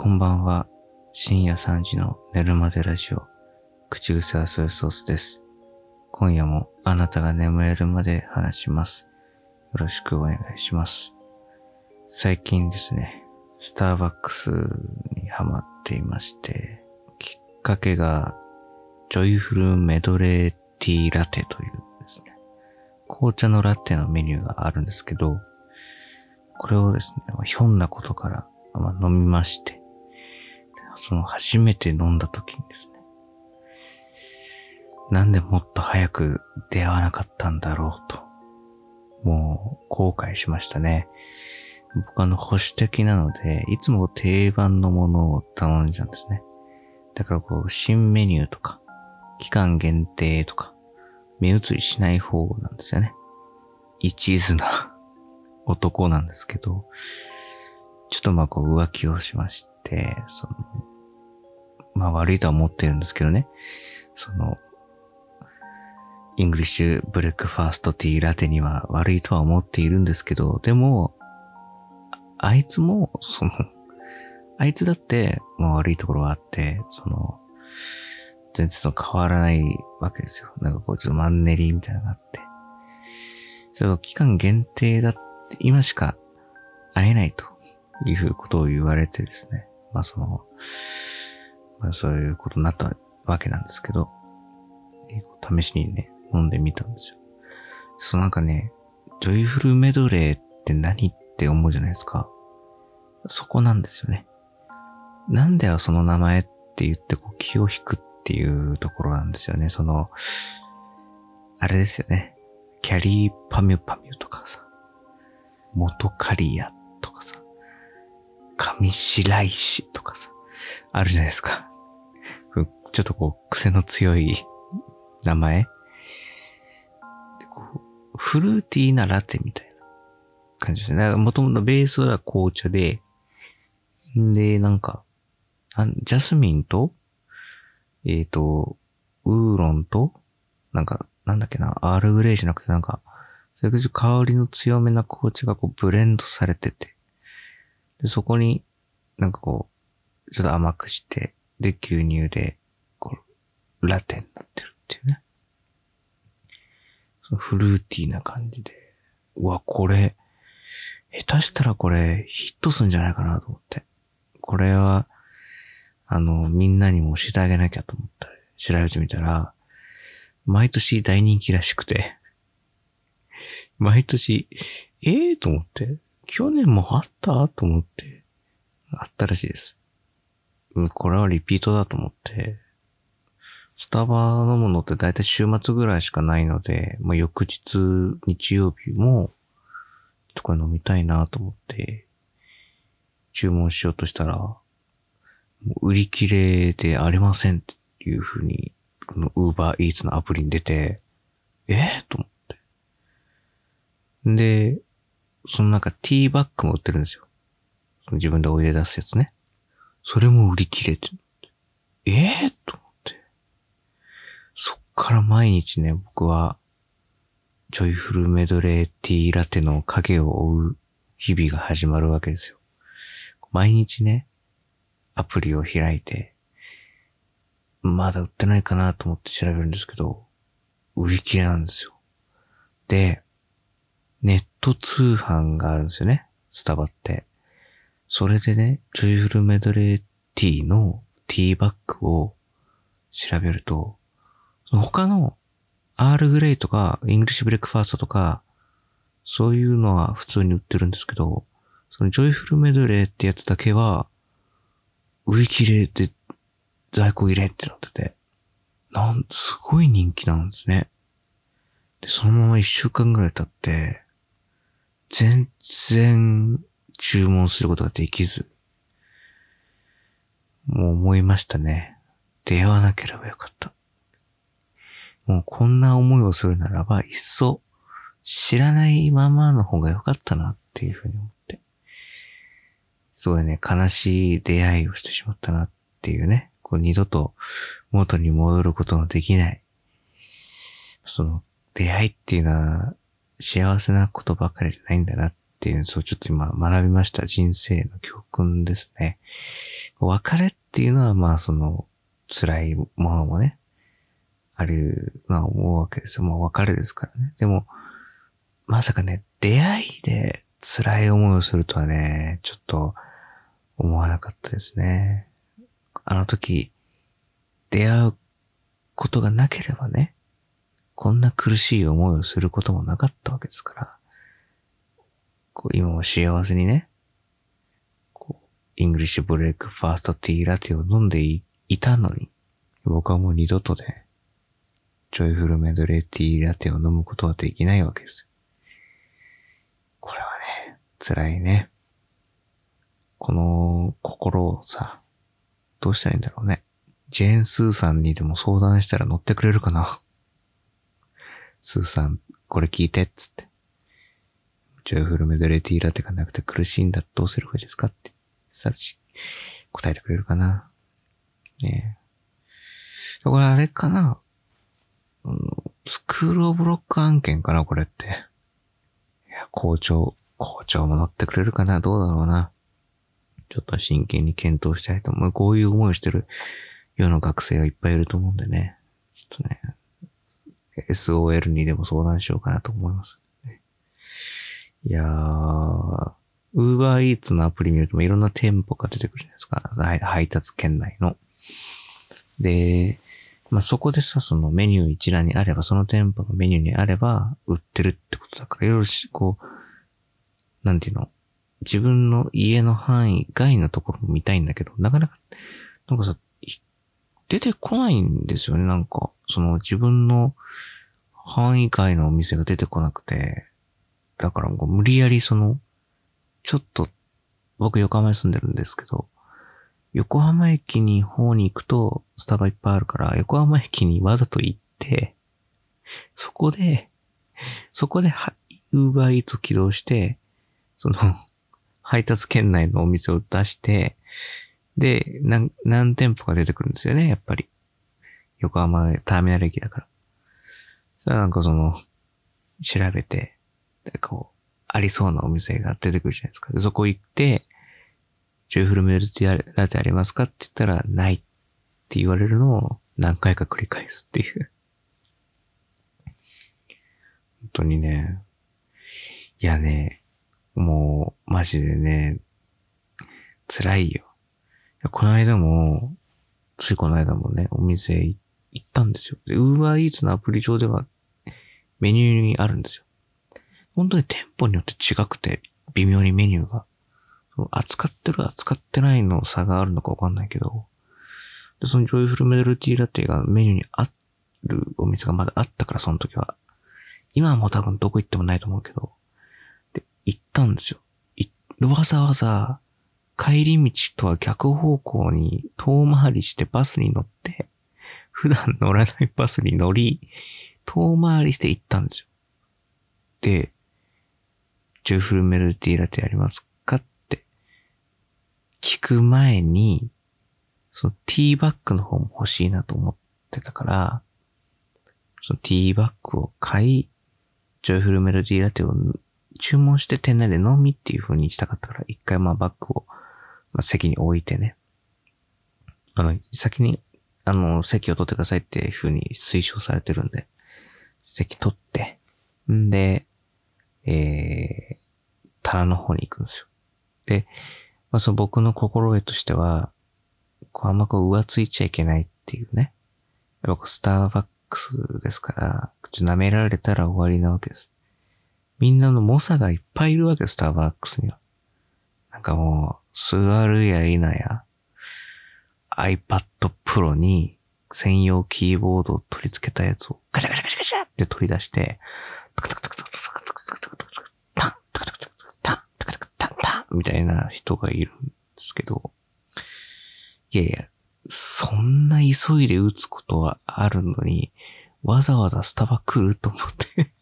こんばんは。深夜3時の寝るまでラジオ。口癖はソイソースです。今夜もあなたが眠れるまで話します。よろしくお願いします。最近ですね、スターバックスにハマっていまして、きっかけが、ジョイフルメドレーティーラテというですね、紅茶のラテのメニューがあるんですけど、これをですね、ひょんなことから、ま、飲みまして、その初めて飲んだ時にですね、なんでもっと早く出会わなかったんだろうと、もう後悔しましたね。僕あの保守的なので、いつも定番のものを頼んじゃうんですね。だからこう、新メニューとか、期間限定とか、目移りしない方なんですよね。一途な 男なんですけど、ちょっとまあこう浮気をしまして、その、まあ悪いとは思ってるんですけどね、その、イングリッシュブレックファーストティーラテには悪いとは思っているんですけど、でも、あいつも、その、あいつだって、まあ悪いところはあって、その、全然その変わらないわけですよ。なんかこうちょっとマンネリみたいなのがあって。それを期間限定だって、今しか会えないということを言われてですね。まあその、まあそういうことになったわけなんですけど、試しにね、飲んでみたんですよ。そうなんかね、ジョイフルメドレーって何って思うじゃないですか。そこなんですよね。なんでその名前って言ってこう気を引くっていうところなんですよね。その、あれですよね。キャリーパミュパミュとかさ、元カリアとかさ、上白石とかさ、あるじゃないですか。ちょっとこう、癖の強い名前フルーティーなラテみたいな感じですね。もともとベースは紅茶で、んで、なんか、あジャスミンと、えっ、と、ウーロンと、なんか、なんだっけな、アールグレイじゃなくてなんか、それこそ香りの強めな紅茶がこうブレンドされてて、で、そこになんかこう、ちょっと甘くして、で、牛乳で、こう、ラテンになってるっていうね。そのフルーティーな感じで、うわ、これ、下手したらこれヒットすんじゃないかなと思って。これは、あの、みんなにも教えてあげなきゃと思って、調べてみたら、毎年大人気らしくて、毎年、ええー、と思って、去年もあった？と思って、あったらしいです。うんこれはリピートだと思って、スタバのものって大体週末ぐらいしかないので、まあ、翌日、日曜日も、とか飲みたいなと思って、注文しようとしたら、売り切れでありませんっていう風に、この Uber Eats のアプリに出て、えー、と思って。で、そのなんかティーバッグも売ってるんですよ。自分でお湯で出すやつね。それも売り切れて。ええー、と思って。そっから毎日ね、僕は、ジョイフルメドレーティーラテの影を追う日々が始まるわけですよ。毎日ね、アプリを開いて、まだ売ってないかなと思って調べるんですけど、売り切れなんですよ。で、ネット通販があるんですよね。スタバって。それでね、ジョイフルメドレーティーのティーバッグを調べると、その他のアールグレイとか、イングリッシュブレックファーストとか、そういうのは普通に売ってるんですけど、そのジョイフルメドレーってやつだけは、売り切れで在庫切れってなってて、なん、すごい人気なんですね。で、そのまま一週間ぐらい経って、全然注文することができず、もう思いましたね。出会わなければよかった。もうこんな思いをするならば、いっそ知らないままの方がよかったなっていうふうに思って。すごいね、悲しい出会いをしてしまったなっていうね。こう二度と元に戻ることのできない。その出会いっていうのは幸せなことばかりじゃないんだなっていうのをちょっと今学びました人生の教訓ですね。別れっていうのはまあその辛いものもね、あるのは思うわけですよ。もう別れですからね。でも、まさかね、出会いで辛い思いをするとはね、ちょっと思わなかったですね。あの時、出会うことがなければね、こんな苦しい思いをすることもなかったわけですから、こう今も幸せにね、こう、イングリッシュブレイクファーストティーラテを飲んでいたのに、僕はもう二度とね、ジョイフルメドレーティーラテを飲むことはできないわけです。これはね、辛いね。この心をさ、どうしたらいいんだろうね。ジェーン・スーさんにでも相談したら乗ってくれるかなスーさん、これ聞いて、っつって。ジョイフルメドレーティーラテがなくて苦しいんだ。どうすればいいですかって。さし、答えてくれるかなねえ。これあれかな、うん、 SCHOOL OF LOCK 案件かなこれって。いや、校長、校長も乗ってくれるかなどうだろうな。ちょっと真剣に検討したいと思う。こういう思いをしてる世の学生はいっぱいいると思うんでね。ちょっとね、SOL にでも相談しようかなと思います。いやー、ウーバーイーツのアプリ見るといろんな店舗が出てくるじゃないですか。配達圏内の。で、まあ、そこでさ、そのメニュー一覧にあれば、その店舗のメニューにあれば、売ってるってことだから、いろいろこう、なんていうの、自分の家の範囲外のところも見たいんだけど、なかなか、なんかさ、出てこないんですよね、なんか。その自分の範囲外のお店が出てこなくて。だからもう無理やりその、ちょっと、僕横浜に住んでるんですけど、横浜駅に方に行くとスタバいっぱいあるから、横浜駅にわざと行って、そこで、そこで、ウーバーイーツを起動して、その、配達圏内のお店を出して、で、何、何店舗か出てくるんですよね、やっぱり。横浜ターミナル駅だから。それなんかその、調べて、こう、ありそうなお店が出てくるじゃないですか。でそこ行って、ジョイフルメルティアラテありますかって言ったら、ないって言われるのを何回か繰り返すっていう。本当にね。いやね、もう、マジでね、辛いよ。この間も、ついこの間もね、お店行ったんですよ。で、ウーバーイーツのアプリ上ではメニューにあるんですよ。本当に店舗によって違くて、微妙にメニューが。扱ってる扱ってないの差があるのかわかんないけど、で、そのジョイフルメドルティーラテがメニューにあるお店がまだあったから、その時は。今はもう多分どこ行ってもないと思うけど、で、行ったんですよ。いわざわざ、帰り道とは逆方向に遠回りしてバスに乗って、普段乗らないバスに乗り、遠回りして行ったんですよ。で、ジョイフルメルティーラテありますかって聞く前に、そのティーバッグの方も欲しいなと思ってたから、そのティーバッグを買い、ジョイフルメロディーラテを注文して店内で飲みっていう風にしたかったから、一回まあバッグを、まあ、席に置いてね。あの、先に、あの、席を取ってくださいっていう風に推奨されてるんで、席取って、んで、えー、棚の方に行くんですよ。で、まあ、その僕の心得としては、こうあんまこう浮ついちゃいけないっていうね。やっぱスターバックスですから、ちょ舐められたら終わりなわけです。みんなの猛者がいっぱいいるわけ、スターバックスには。なんかもう、座るや否や、iPad Pro に専用キーボードを取り付けたやつをガチャガチャガチャガチャって取り出して、タクタクタクタクタクタクタクタクタクタン、タクタクタクタン、タクタクタンみたいな人がいるんですけど、いやいや、そんな急いで打つことはあるのに、わざわざスタバ来ると思って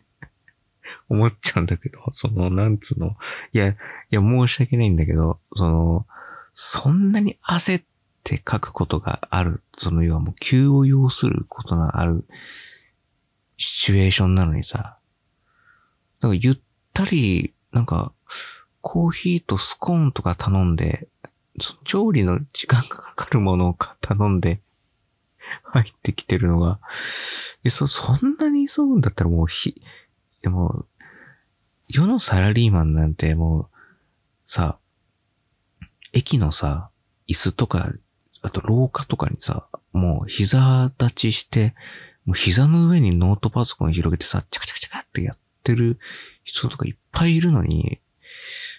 思っちゃうんだけど、その、なんつうの、いや、いや、申し訳ないんだけど、その、そんなに焦って書くことがある、その要はもう急を要することがあるシチュエーションなのにさ、なんかゆったり、なんか、コーヒーとスコーンとか頼んで、調理の時間がかかるものを頼んで、入ってきてるのが、え、そ、そんなに急ぐんだったらもうひ、でも、世のサラリーマンなんてもう、さ、駅のさ、椅子とか、あと廊下とかにさ、もう膝立ちして、もう膝の上にノートパソコン広げてさ、チャカチャカチャカってやってる人とかいっぱいいるのに、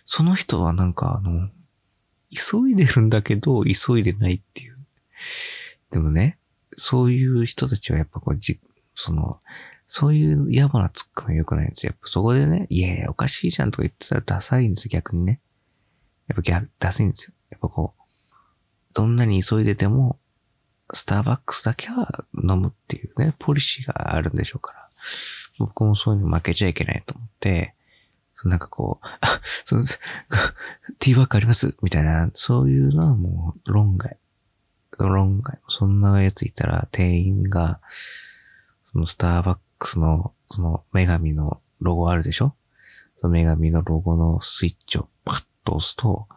その人はなんかあの、急いでるんだけど、急いでないっていう。でもね、そういう人たちはやっぱこう、じ、その、そういう野暮なツッコミは良くないんですよ。やっぱそこでね、いやいや、おかしいじゃんとか言ってたらダサいんですよ、逆にね。やっぱ逆、ダサいんですよ。やっぱこう、どんなに急いでても、スターバックスだけは飲むっていうね、ポリシーがあるんでしょうから。僕もそういうの負けちゃいけないと思って、なんかこう、あ、その、ティーバックあります？みたいな、そういうのはもう論外。論外。そんなやついたら店員が、そのスターバッククスの、その女神のロゴあるでしょ？その女神のロゴのスイッチをパッと押すと、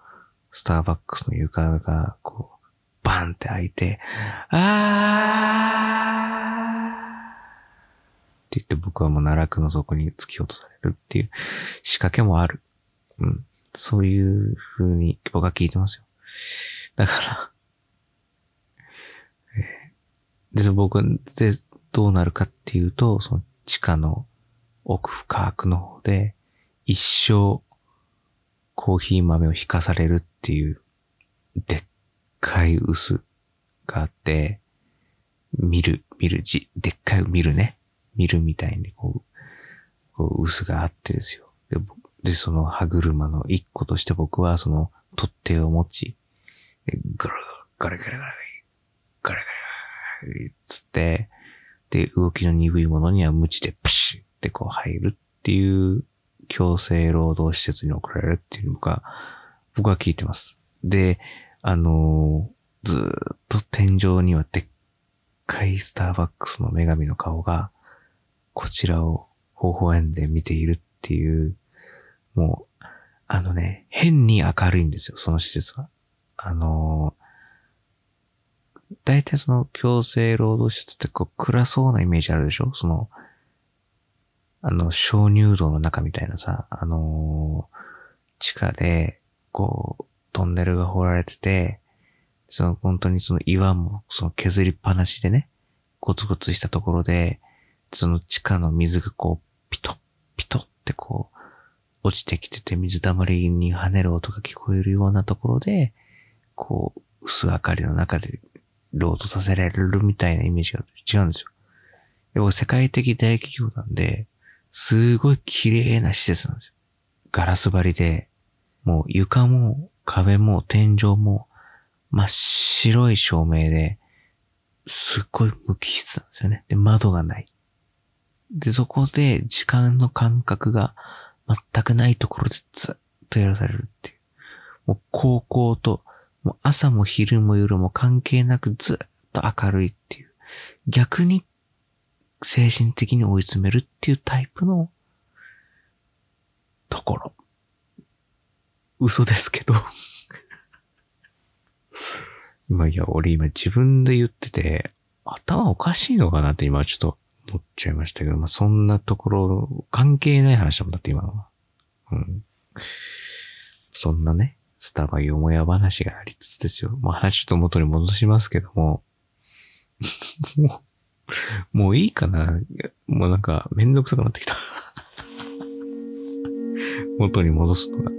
スターバックスの床が、こう、バンって開いて、あーって言って僕はもう奈落の底に突き落とされるっていう仕掛けもある。うん。そういう風に僕は聞いてますよ。だからえー、で、僕でどうなるかっていうと、その地下の奥深くの方で一生コーヒー豆を引かされるっていうでっかい薄があって、見る、見る字、でっかい見るね。見るみたいにこう、こう薄があってですよ。で、でその歯車の一個として僕はその取っ手を持ち、ガラガラガラガラガラガラガラつって、で、動きの鈍いものには無知でプシュってこう入るっていう強制労働施設に送られるっていうのが、僕は聞いてます。で、あのー、ずっと天井にはでっかいスターバックスの女神の顔がこちらを微笑んで見ているっていう、もう、あのね、変に明るいんですよ、その施設は。あの、大体その強制労働施設ってこう暗そうなイメージあるでしょ？その、あの、鍾乳洞の中みたいなさ、あのー、地下で、こう、トンネルが掘られてて、その本当にその岩もその削りっぱなしでね、ゴツゴツしたところで、その地下の水がこう、ピトッ、ピトッってこう、落ちてきてて水溜まりに跳ねる音が聞こえるようなところで、こう、薄明かりの中でロードさせられるみたいなイメージが違うんですよ。でも世界的大企業なんで、すごい綺麗な施設なんですよ。ガラス張りで、もう床も壁も天井も真っ白い照明で、すっごい無機質なんですよね。で、窓がない。で、そこで時間の感覚が全くないところでずっとやらされるっていう。もう高校と、もう朝も昼も夜も関係なくずっと明るいっていう。逆に精神的に追い詰めるっていうタイプのところ。嘘ですけど 今、いや、俺今自分で言ってて、頭おかしいのかなって今ちょっと取っちゃいましたけど、まあ、そんなところ、関係ない話だもんだって今のは。うん。そんなね、スタバよもや話がありつつですよ。まあ、話ちょっと元に戻しますけども、もう、もういいかなもうなんか、めんどくさくなってきた 元に戻すのが。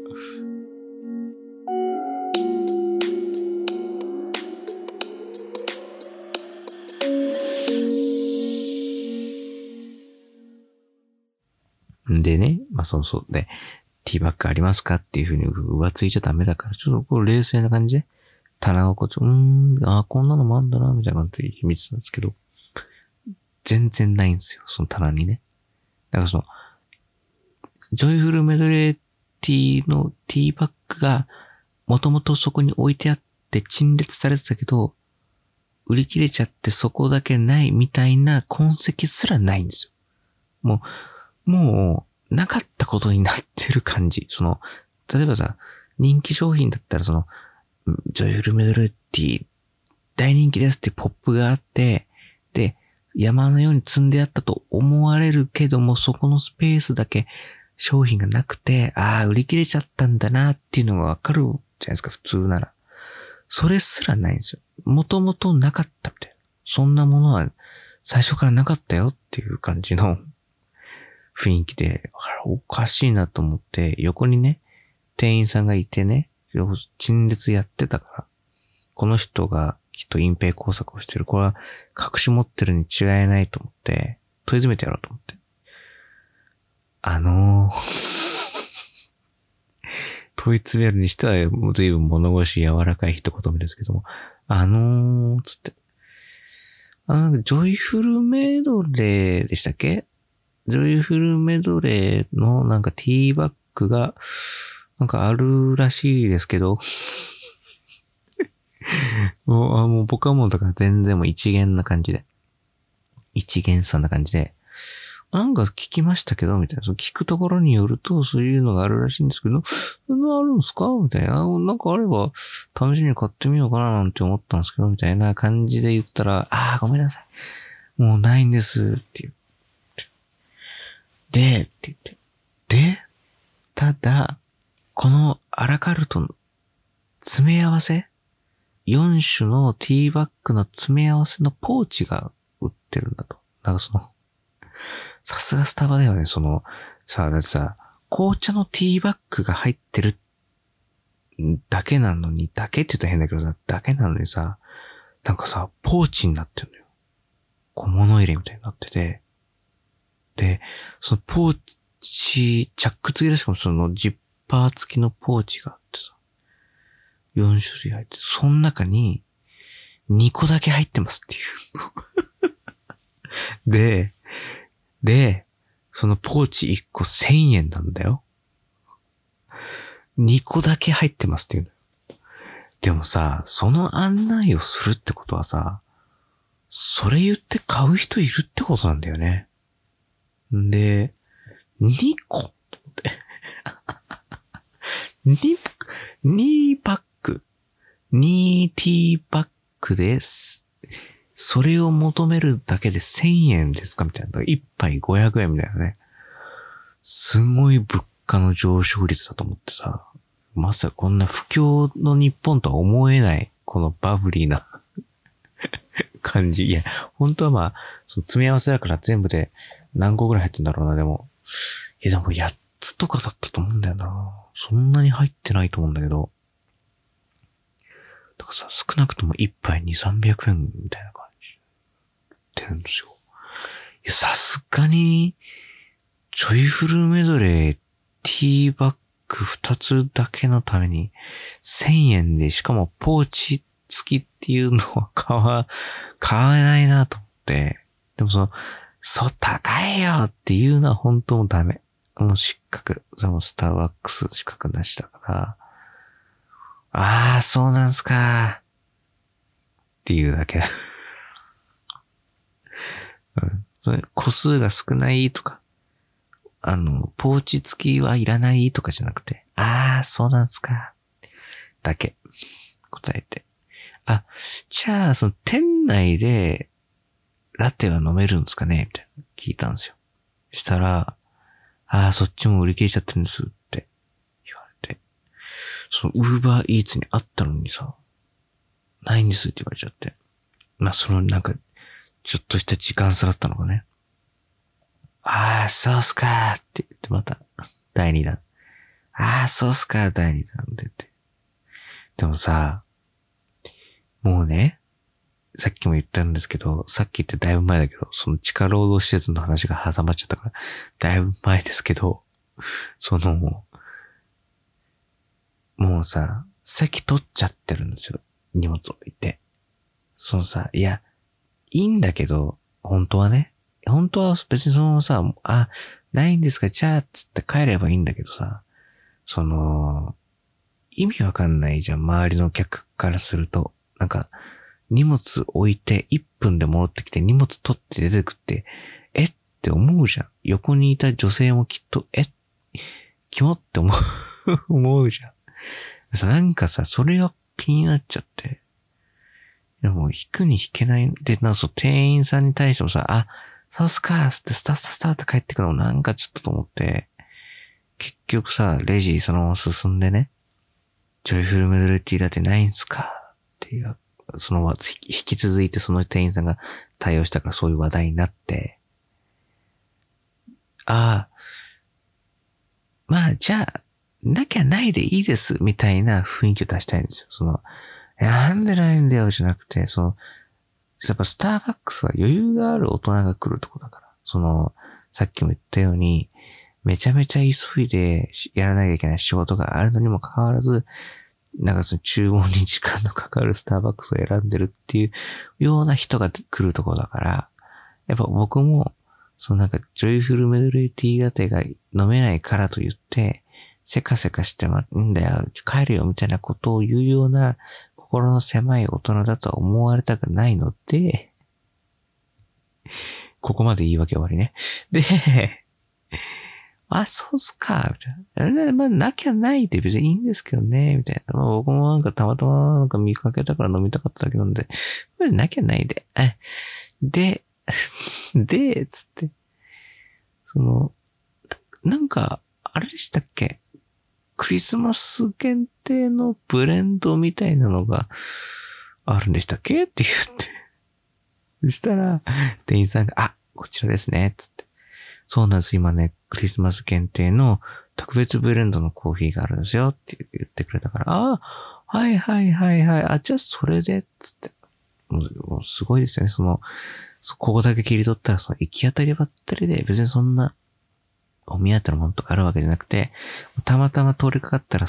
でね、まあそうそうで、ティーバッグありますかっていうふうに浮ついちゃダメだから、ちょっとこう冷静な感じで、棚をこう、うーん、あこんなのもあんだな、みたいな感じで秘密なんですけど、全然ないんですよ、その棚にね。だからその、ジョイフルメドレーティーのティーバッグが、もともとそこに置いてあって陳列されてたけど、売り切れちゃってそこだけないみたいな痕跡すらないんですよ。もう、もう、なかったことになってる感じ。その、例えばさ、人気商品だったらその、ジョイフルメドレティ大人気ですってポップがあって、で、山のように積んであったと思われるけども、そこのスペースだけ商品がなくて、ああ、売り切れちゃったんだなっていうのがわかるじゃないですか、普通なら。それすらないんですよ。もともとなかったみたいな。そんなものは最初からなかったよっていう感じの雰囲気で、おかしいなと思って、横にね、店員さんがいてね、陳列やってたから、この人がきっと隠蔽工作をしてる。これは隠し持ってるに違いないと思って、問い詰めてやろうと思って。あのー 問い詰めるにしては、随分物腰柔らかい一言目ですけども、あのー、つって。あの、ジョイフルメドレーでしたっけ？ジョイフルメドレーのなんかティーバッグが、なんかあるらしいですけど、もうあもう僕はもうだから全然もう一元な感じで。一元さんな感じで。なんか聞きましたけど、みたいな。その聞くところによると、そういうのがあるらしいんですけど、そんなあるんすか？みたいな。なんかあれば、試しに買ってみようかななんて思ったんですけど、みたいな感じで言ったら、ああ、ごめんなさい。もうないんです、って言って。で、って言って。で、ただ、このアラカルトの詰め合わせ4種のティーバッグの詰め合わせのポーチが売ってるんだと。なんかその、さすがスタバだよね、その、さ、だってさ、紅茶のティーバッグが入ってるだけなのに、だけって言ったら変だけどさ、だけなのにさ、なんかさ、ポーチになってるのよ。小物入れみたいになってて、で、でそのポーチ、チャック付きでしかもそのジッパー付きのポーチがあってさ、4種類入って、その中に2個だけ入ってますっていう で、で、そのポーチ1個1000円なんだよ。2個だけ入ってますっていうの。でもさ、その案内をするってことはさ、それ言って買う人いるってことなんだよね。んで、2個って。2、2パック、2ティーバッグです。それを求めるだけで1000円ですかみたいな。1杯500円みたいなね。すごい物価の上昇率だと思ってさ。まさかこんな不況の日本とは思えない、このバブリーな 感じ。いや、本当はまあ、その詰め合わせだから全部で何個ぐらい入ってんだろうな、でも。いや、でも8つとかだったと思うんだよな。そんなに入ってないと思うんだけど。だからさ、少なくとも1杯2、300円みたいな感じ。ってるんですよ。いや、さすがに、ジョイフルメドレー、ティーバッグ2つだけのために、1000円で、しかもポーチ付きっていうのは買わ、買えないなと思って。でもその、そう、高いよっていうのは本当もダメ。もう失格。そのスターバックス失格なしだから。ああ、そうなんすか。っていうだけ。うん、それ個数が少ないとか、あの、ポーチ付きはいらないとかじゃなくて、ああ、そうなんすか。だけ答えて。あ、じゃあ、その店内でラテは飲めるんですかね？みたいな聞いたんですよ。したら、ああ、そっちも売り切れちゃってるんですって言われて。そのウーバーイーツにあったのにさ、ないんですって言われちゃって。まあ、そのなんか、ちょっとした時間差だったのかね。ああ、そうっすかーって言ってまた、第二弾。ああ、そうっすかー第二弾って言って。でもさ、もうね、さっきも言ったんですけど、さっき言ってだいぶ前だけど、その地下労働施設の話が挟まっちゃったから、だいぶ前ですけど、その、もうさ、席取っちゃってるんですよ。荷物置いて。そのさ、いや、いいんだけど、本当はね。本当は別にそのさ、あ、ないんですか、じゃあ、つって帰ればいいんだけどさ、その、意味わかんないじゃん、周りの客からすると。なんか、荷物置いて1分で戻ってきて荷物取って出てくって、えって思うじゃん。横にいた女性もきっと、えキモって思う 思うじゃん。なんかさ、それが気になっちゃって。でも、引くに引けない。で、なんかそう、店員さんに対してもさ、あ、そうっすかーってスタスタスタって帰ってくるのなんかちょっとと思って、結局さ、レジそのまま進んでね、ジョイフルメドレティーだってないんすかっていう、その、引き続いてその店員さんが対応したからそういう話題になって、ああ、まあ、じゃあ、なきゃないでいいです、みたいな雰囲気を出したいんですよ。その、なんでないんだよ、じゃなくて、その、やっぱスターバックスは余裕がある大人が来るとこだから。その、さっきも言ったように、めちゃめちゃ急いでやらなきゃいけない仕事があるのにもかかわらず、なんかその注文に時間のかかるスターバックスを選んでるっていうような人が来るとこだから、やっぱ僕も、そのなんかジョイフルメドレーティーラテが飲めないからと言って、せかせかしてま、んだよ、帰るよみたいなことを言うような心の狭い大人だとは思われたくないので、ここまで言い訳終わりね。で、あ、そうっすか、みたいな。まあ、なきゃないで別にいいんですけどね、みたいな。まあ、僕もなんかたまたまなんか見かけたから飲みたかっただけなんで、まあなきゃないで。で、で、つって。その、なんか、あれでしたっけ？クリスマス限定のブレンドみたいなのがあるんでしたっけ？って言って。そしたら、店員さんが、あ、こちらですね、つって。そうなんです、今ね、クリスマス限定の特別ブレンドのコーヒーがあるんですよって言ってくれたから、ああ、はいはいはいはい、あ、じゃあそれで、つって。もうすごいですよね、その、ここだけ切り取ったら、その行き当たりばったりで、別にそんなお目当てのものとかあるわけじゃなくて、たまたま通りかかったら、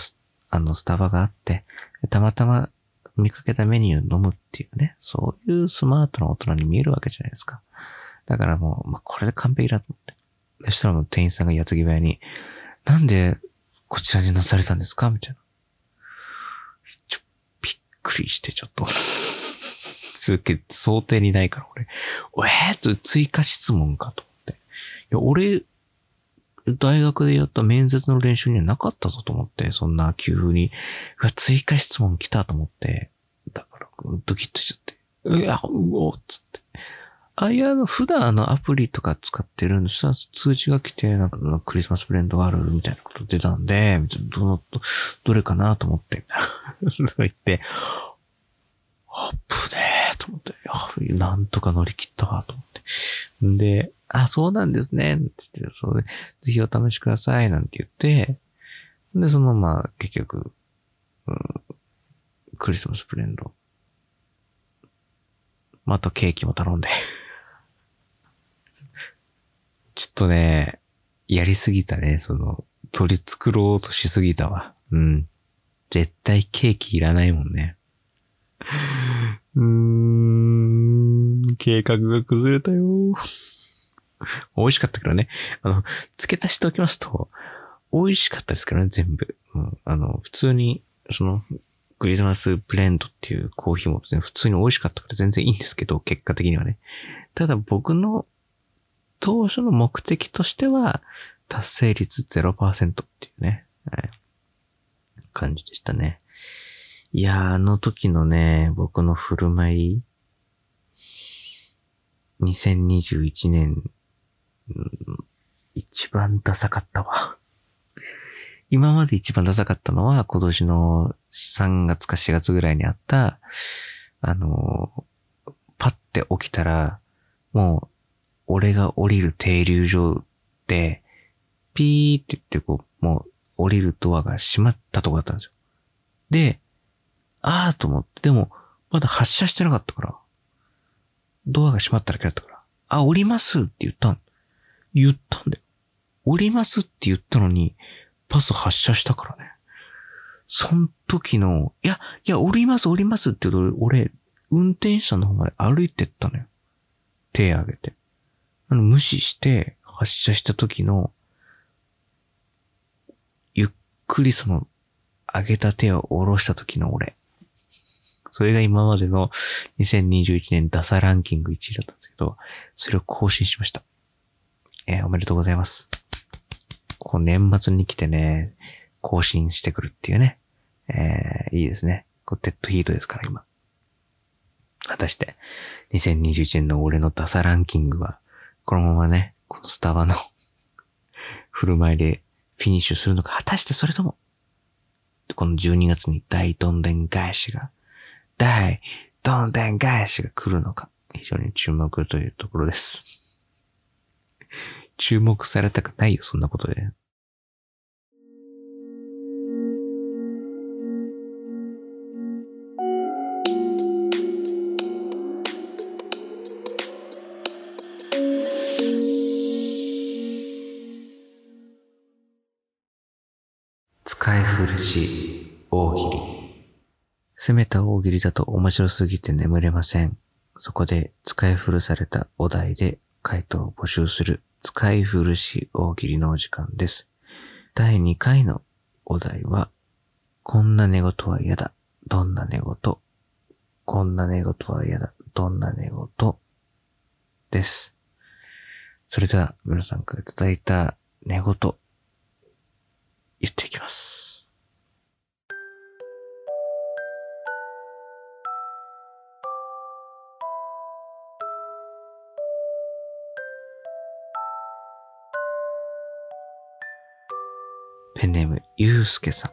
あの、スタバがあって、たまたま見かけたメニューを飲むっていうね、そういうスマートな大人に見えるわけじゃないですか。だからもう、まあ、これで完璧だと思って。そしたらもう店員さんが矢継ぎ早に、なんでこちらになされたんですか？みたいな。ちょ、びっくりしてちょっとすげえ想定にないから俺。えー、っと追加質問かと思って。いや、俺、大学でやった面接の練習にはなかったぞと思って、そんな急に、うわ追加質問来たと思って、だから、ドキッとしちゃって、いや、うおっつって。あ、いや、普段あのアプリとか使ってるんです通知が来て、なんかクリスマスブレンドがあるみたいなこと出たんで、どの、どれかなと思って、そう言って、あっぶねーと思って、なんとか乗り切ったわと思って。んで、あ、そうなんですね。って言って、そうで、ぜひお試しください。なんて言って、で、そのまま結局、うん、クリスマスブレンド。またケーキも頼んで ちょっとね、やりすぎたね。その、取り繕ろうとしすぎたわ。うん。絶対ケーキいらないもんね。うーん、計画が崩れたよ。美味しかったからね。あの、付け足しておきますと、美味しかったですからね、全部。うん、あの、普通に、その、クリスマスブレンドっていうコーヒーも別に普通に美味しかったから全然いいんですけど、結果的にはね。ただ僕の当初の目的としては、達成率0%っていうね、はい、感じでしたね。いやー、あの時のね、僕の振る舞い、2021年一番ダサかったわ。今まで一番ダサかったのは今年の3月か4月ぐらいにあった、あの、パッて起きたら、もう、俺が降りる停留所で、ピーって言ってこう、もう降りるドアが閉まったとこだったんですよ。で、あーと思って、でも、まだ発車してなかったから、ドアが閉まっただけだったから、あ、降りますって言ったん。言ったんだよ。降りますって言ったのに、パス発射したからね。そん時の、いや、いや、降ります、降りますって言うと、俺、運転手さんの方まで歩いてったのよ。手上げて。あの、無視して発射した時の、ゆっくりその、上げた手を下ろした時の俺。それが今までの2021年ダサランキング1位だったんですけど、それを更新しました。えー、おめでとうございます。こう年末に来てね、更新してくるっていうね。えー、いいですね。こうデッドヒートですから、今。果たして、2021年の俺のダサランキングは、このままね、このスタバの 振る舞いでフィニッシュするのか、果たしてそれとも、この12月に大どんでん返しが、大どんでん返しが来るのか、非常に注目というところです。注目されたくないよ、そんなことで。古し大喜利。攻めた大喜利だと面白すぎて眠れません。そこで使い古されたお題で回答を募集する使い古し大喜利のお時間です。第2回のお題は、こんな寝言は嫌だ。どんな寝言？こんな寝言は嫌だ。どんな寝言？です。それでは皆さんからいただいた寝言、言っていきます。ペンネーム、ゆうすけさん。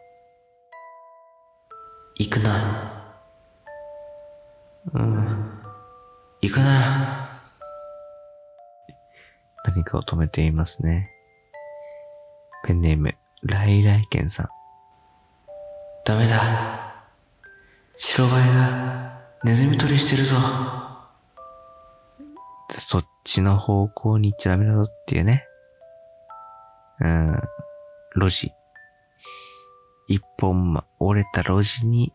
行くな。うん。行くな。何かを止めていますね。ペンネーム、来来軒さん。ダメだ。白バイがネズミ捕りしてるぞ。そっちの方向に行っちゃダメだぞっていうね。うん。路地。一本折れた路地に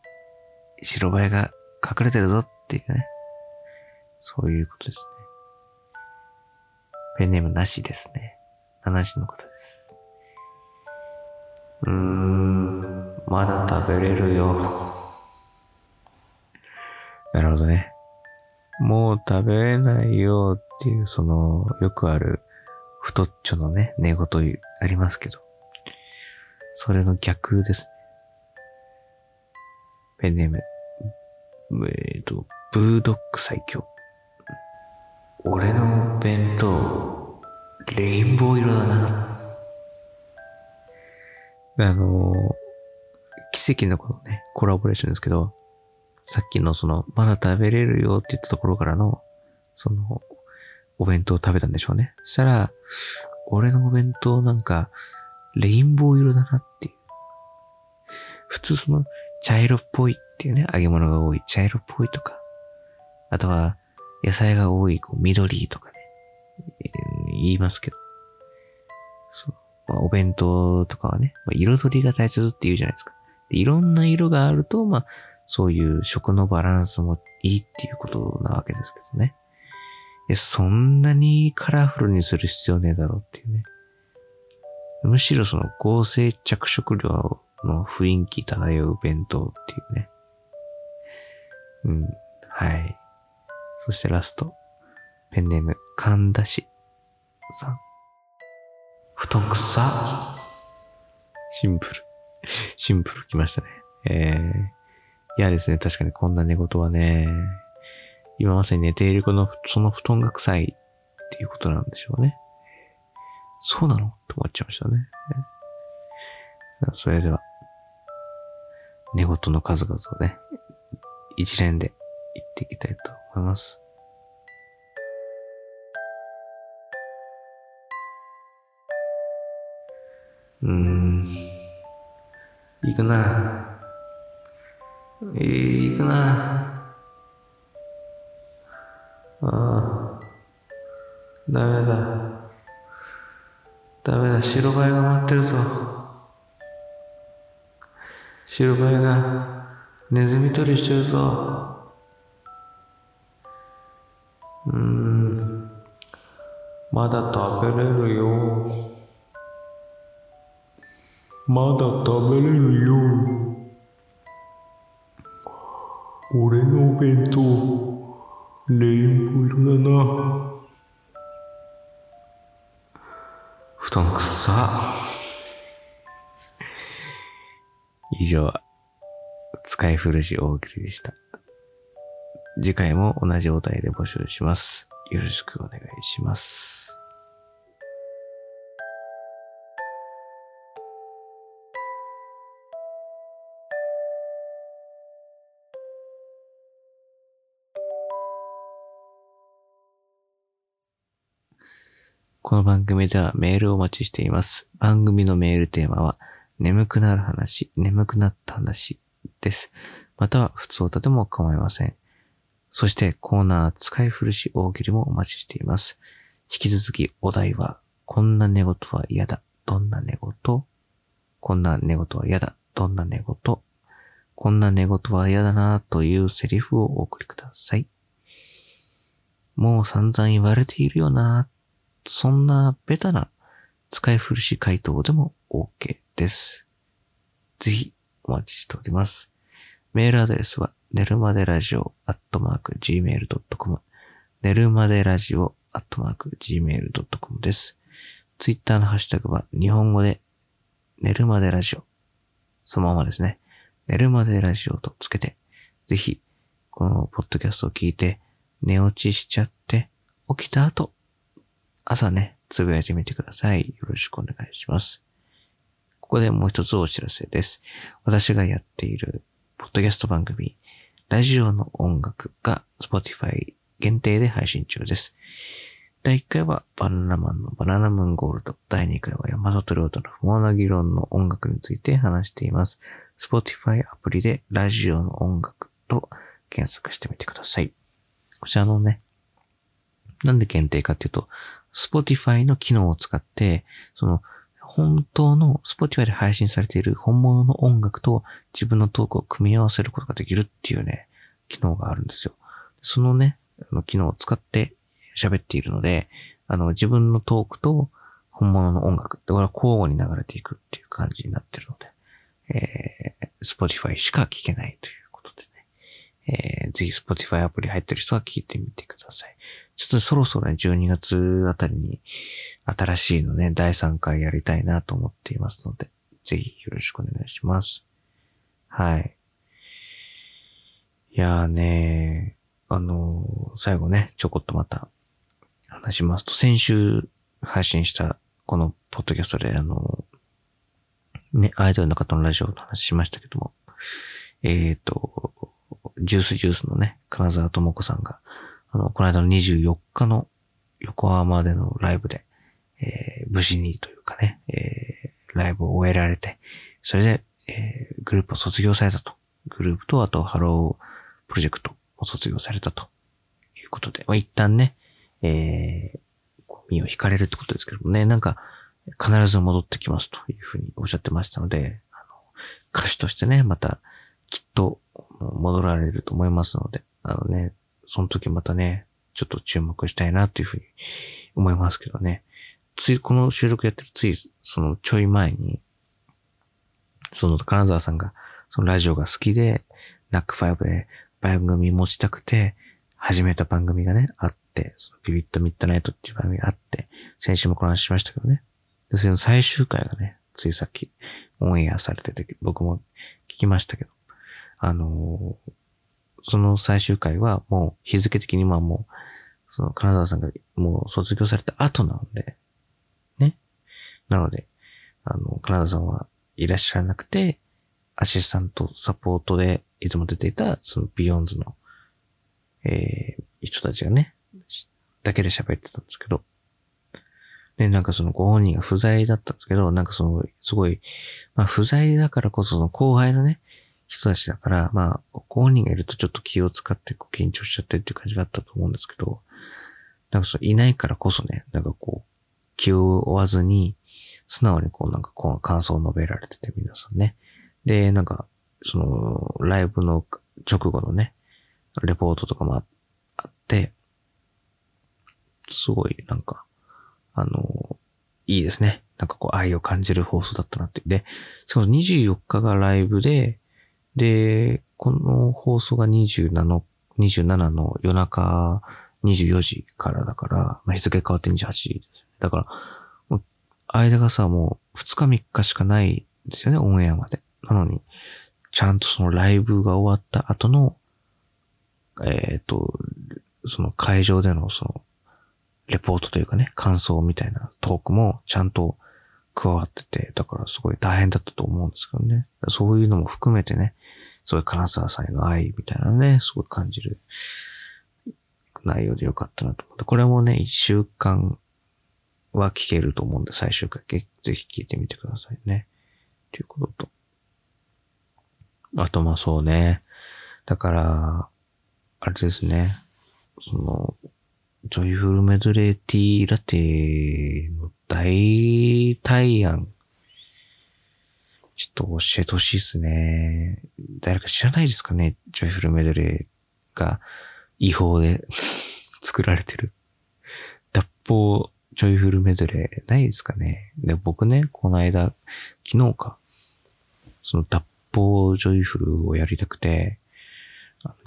白バイが隠れてるぞっていうね。そういうことですね。ペンネームなしですね。70のことです。うーん、まだ食べれるよ。なるほどね。もう食べれないよっていう、その、よくある、太っちょのね、寝言ありますけど。それの逆ですね。ペンネーム。えっ、と、ブードッグ最強。俺の弁当、レインボー色だな。あの奇跡のこのね、コラボレーションですけど、さっきのその、まだ食べれるよって言ったところからの、その、お弁当を食べたんでしょうね。そしたら、俺のお弁当なんか、レインボー色だなっていう。普通その、茶色っぽいっていうね、揚げ物が多い茶色っぽいとか、あとは、野菜が多い、こう、緑とかね、言いますけど、そうまあ、お弁当とかはね、まあ、彩りが大切って言うじゃないですか。でいろんな色があると、まあ、そういう食のバランスもいいっていうことなわけですけどね。いや、そんなにカラフルにする必要ねえだろうっていうね。むしろその合成着色料の雰囲気漂う弁当っていうね。うん。はい。そしてラスト。ペンネーム、神田氏さん。布団くさ。シンプル。シンプル来ましたね。えー、いやですね、確かにこんな寝言はね、今まさに寝ている子の、その布団が臭いっていうことなんでしょうね。そうなの？と思っちゃいましたね。それでは、寝言の数々をね、一連で言っていきたいと思います。うーん。行くな。えー、行くな。ああ。ダメだ。ダメだ、白バイが待ってるぞ。白バイがネズミ捕りしてるぞ。うーん。まだ食べれるよ。まだ食べれるよ。俺のお弁当、レインボー色だな。団くさ。以上、使い古し大喜利でした。次回も同じお題で募集します。よろしくお願いします。この番組ではメールをお待ちしています。番組のメールテーマは、眠くなる話、眠くなった話です。または、普通歌でも構いません。そしてコーナー使い古し大喜利もお待ちしています。引き続きお題は、こんな寝言は嫌だ。どんな寝言？こんな寝言は嫌だ。どんな寝言？こんな寝言は嫌だなというセリフをお送りください。もう散々言われているよなそんなベタな使い古し回答でも OK です。ぜひお待ちしております。メールアドレスは、寝るまでラジオアットマーク gmail.com 寝るまでラジオアットマーク gmail.com です。ツイッターのハッシュタグは日本語で寝るまでラジオ。そのままですね。寝るまでラジオとつけて、ぜひ、このポッドキャストを聞いて、寝落ちしちゃって、起きた後、朝ね、つぶやいてみてください。よろしくお願いします。ここでもう一つお知らせです。私がやっている、ポッドキャスト番組、ラジオの音楽が Spotify 限定で配信中です。第1回はバナナマンのバナナムーンゴールド。第2回は山里亮太の不毛な議論の音楽について話しています。Spotify アプリでラジオの音楽と検索してみてください。こちらのね、なんで限定かっていうと、Spotify の機能を使って、その、本当の Spotify で配信されている本物の音楽と自分のトークを組み合わせることができるっていうね、機能があるんですよ。そのね、あの機能を使って喋っているので、あの、自分のトークと本物の音楽ってこれは交互に流れていくっていう感じになってるので、えー、Spotify しか聞けないということでね、えー、ぜひ Spotify アプリ入ってる人は聞いてみてください。ちょっとそろそろね、12月あたりに新しいのね、第3回やりたいなと思っていますので、ぜひよろしくお願いします。はい。いやーねあのー、最後ね、ちょこっとまた話しますと、先週配信したこのポッドキャストであのー、ね、アイドルの方のラジオの話しましたけども、えっ、ー、と、ジュースジュースのね、金沢智子さんが、あの、この間の24日の横浜でのライブで、えー、無事にというかね、えー、ライブを終えられて、それで、えー、グループを卒業されたと。グループと、あと、ハロープロジェクトを卒業されたと。いうことで、まあ、一旦ね、えー、身を引かれるってことですけどもね、なんか、必ず戻ってきますというふうにおっしゃってましたので、あの歌手としてね、また、きっと戻られると思いますので、あのね、その時またね、ちょっと注目したいなというふうに思いますけどね。つい、この収録やってるつい、そのちょい前に、その金沢さんが、そのラジオが好きで、ナックファイブで番組持ちたくて、始めた番組がね、あって、そのビビットミッドナイトっていう番組があって、先週もこの話しましたけどね。で、その最終回がね、ついさっきオンエアされてて、僕も聞きましたけど、あのー、その最終回はもう日付的にまあもう、その金沢さんがもう卒業された後なので、ね。なので、あの、金沢さんはいらっしゃらなくて、アシスタント、サポートでいつも出ていた、そのビヨンズの、えー、人たちがね、だけで喋ってたんですけど、で、なんかそのご本人が不在だったんですけど、なんかその、すごい、まあ不在だからこそその後輩のね、人たちだから、まあ、ご本人がいるとちょっと気を使って緊張しちゃってっていう感じがあったと思うんですけど、なんかそう、いないからこそね、なんかこう、気を負わずに、素直にこうなんかこう感想を述べられてて皆さんね。で、なんか、その、ライブの直後のね、レポートとかもあって、すごいなんか、あの、いいですね。なんかこう愛を感じる放送だったなって。で、しかも24日がライブで、で、この放送が27、27の夜中24時からだから、まあ、日付変わって28時です。だから、間がさ、もう2日3日しかないんですよね、オンエアまで。なのに、ちゃんとそのライブが終わった後の、えっ、と、その会場でのその、レポートというかね、感想みたいなトークもちゃんと加わってて、だからすごい大変だったと思うんですけどね。そういうのも含めてね、そういう金沢さんへの愛みたいなね、すごい感じる内容でよかったなと思って。これもね、一週間は聞けると思うんで、最終回、ぜひ聞いてみてくださいね。ということと。あと、まあそうね。だから、あれですね。その、ジョイフルメドレーティーラテの大大案。ちょっと教えてほしいっすね。誰か知らないですかね？ジョイフルメドレーが違法で 作られてる。脱法ジョイフルメドレーないですかね？で、僕ね、この間、昨日か、その脱法ジョイフルをやりたくて、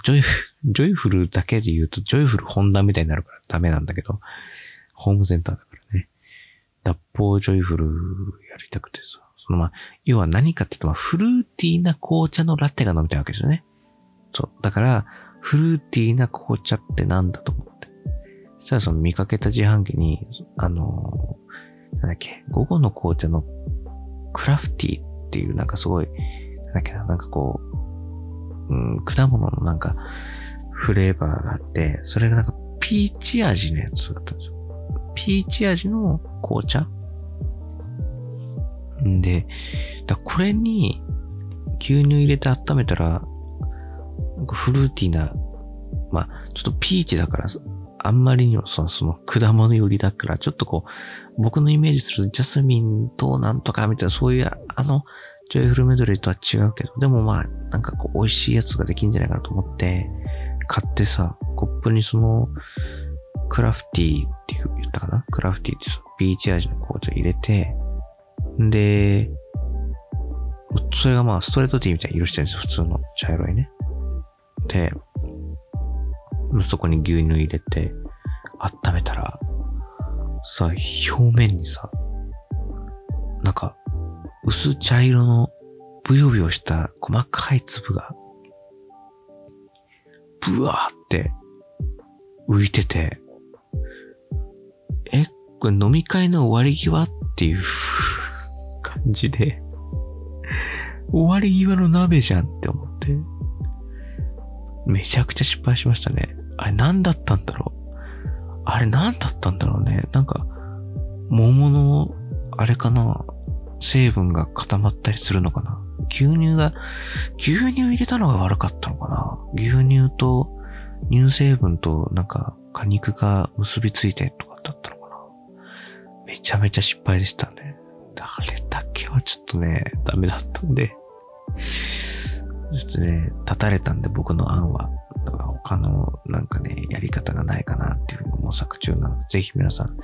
ジョイフ、ジョイフルだけで言うと、ジョイフルホンダみたいになるからダメなんだけど、ホームセンターだからね。脱法ジョイフルやりたくてさ。そのまあ、要は何かって言うと、まあ、フルーティーな紅茶のラテが飲みたいわけですよね。そう。だから、フルーティーな紅茶ってなんだと思って。そしたらその見かけた自販機に、あのー、なんだっけ、午後の紅茶のクラフティーっていうなんかすごい、なんだっけな、なんかこう、うん、果物のなんか、フレーバーがあって、それがなんかピーチ味のやつだったんですよ。ピーチ味の紅茶んで、だこれに牛乳入れて温めたら、なんかフルーティーな、まあ、ちょっとピーチだから、あんまりにもそのその果物寄りだから、ちょっとこう、僕のイメージするジャスミンとなんとかみたいな、そういう、あの、ジョイフルメドレーとは違うけど、でもまあ、なんかこう、美味しいやつができんじゃないかなと思って、買ってさ、コップにその、クラフティーって言ったかな？クラフティーってさ、ビーチ味の紅茶入れて、で、それがまあストレートティーみたいに色してるんですよ。普通の茶色いね。で、そこに牛乳入れて、温めたら、さ、表面にさ、なんか、薄茶色のブヨブヨした細かい粒が、ブワーって浮いてて、え、これ飲み会の終わり際っていう感じで、終わり際の鍋じゃんって思って、めちゃくちゃ失敗しましたね。あれ何だったんだろう。あれ何だったんだろうね。なんか、桃の、あれかな。成分が固まったりするのかな。牛乳が、牛乳入れたのが悪かったのかな。牛乳と乳成分となんか果肉が結びついてとかだったのかな。めちゃめちゃ失敗でしたね。あれだけはちょっとね、ダメだったんで、ちょっとね、立たれたんで僕の案は。だから他のなんかね、やり方がないかなっていうの模索中なので、ぜひ皆さん知っ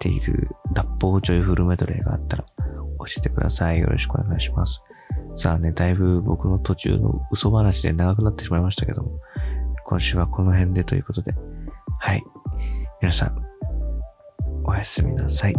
ている脱法ジョイフルメドレーがあったら教えてください。よろしくお願いします。さあね、だいぶ僕の途中の嘘話で長くなってしまいましたけども、今週はこの辺でということで、はい。皆さん、おやすみなさい。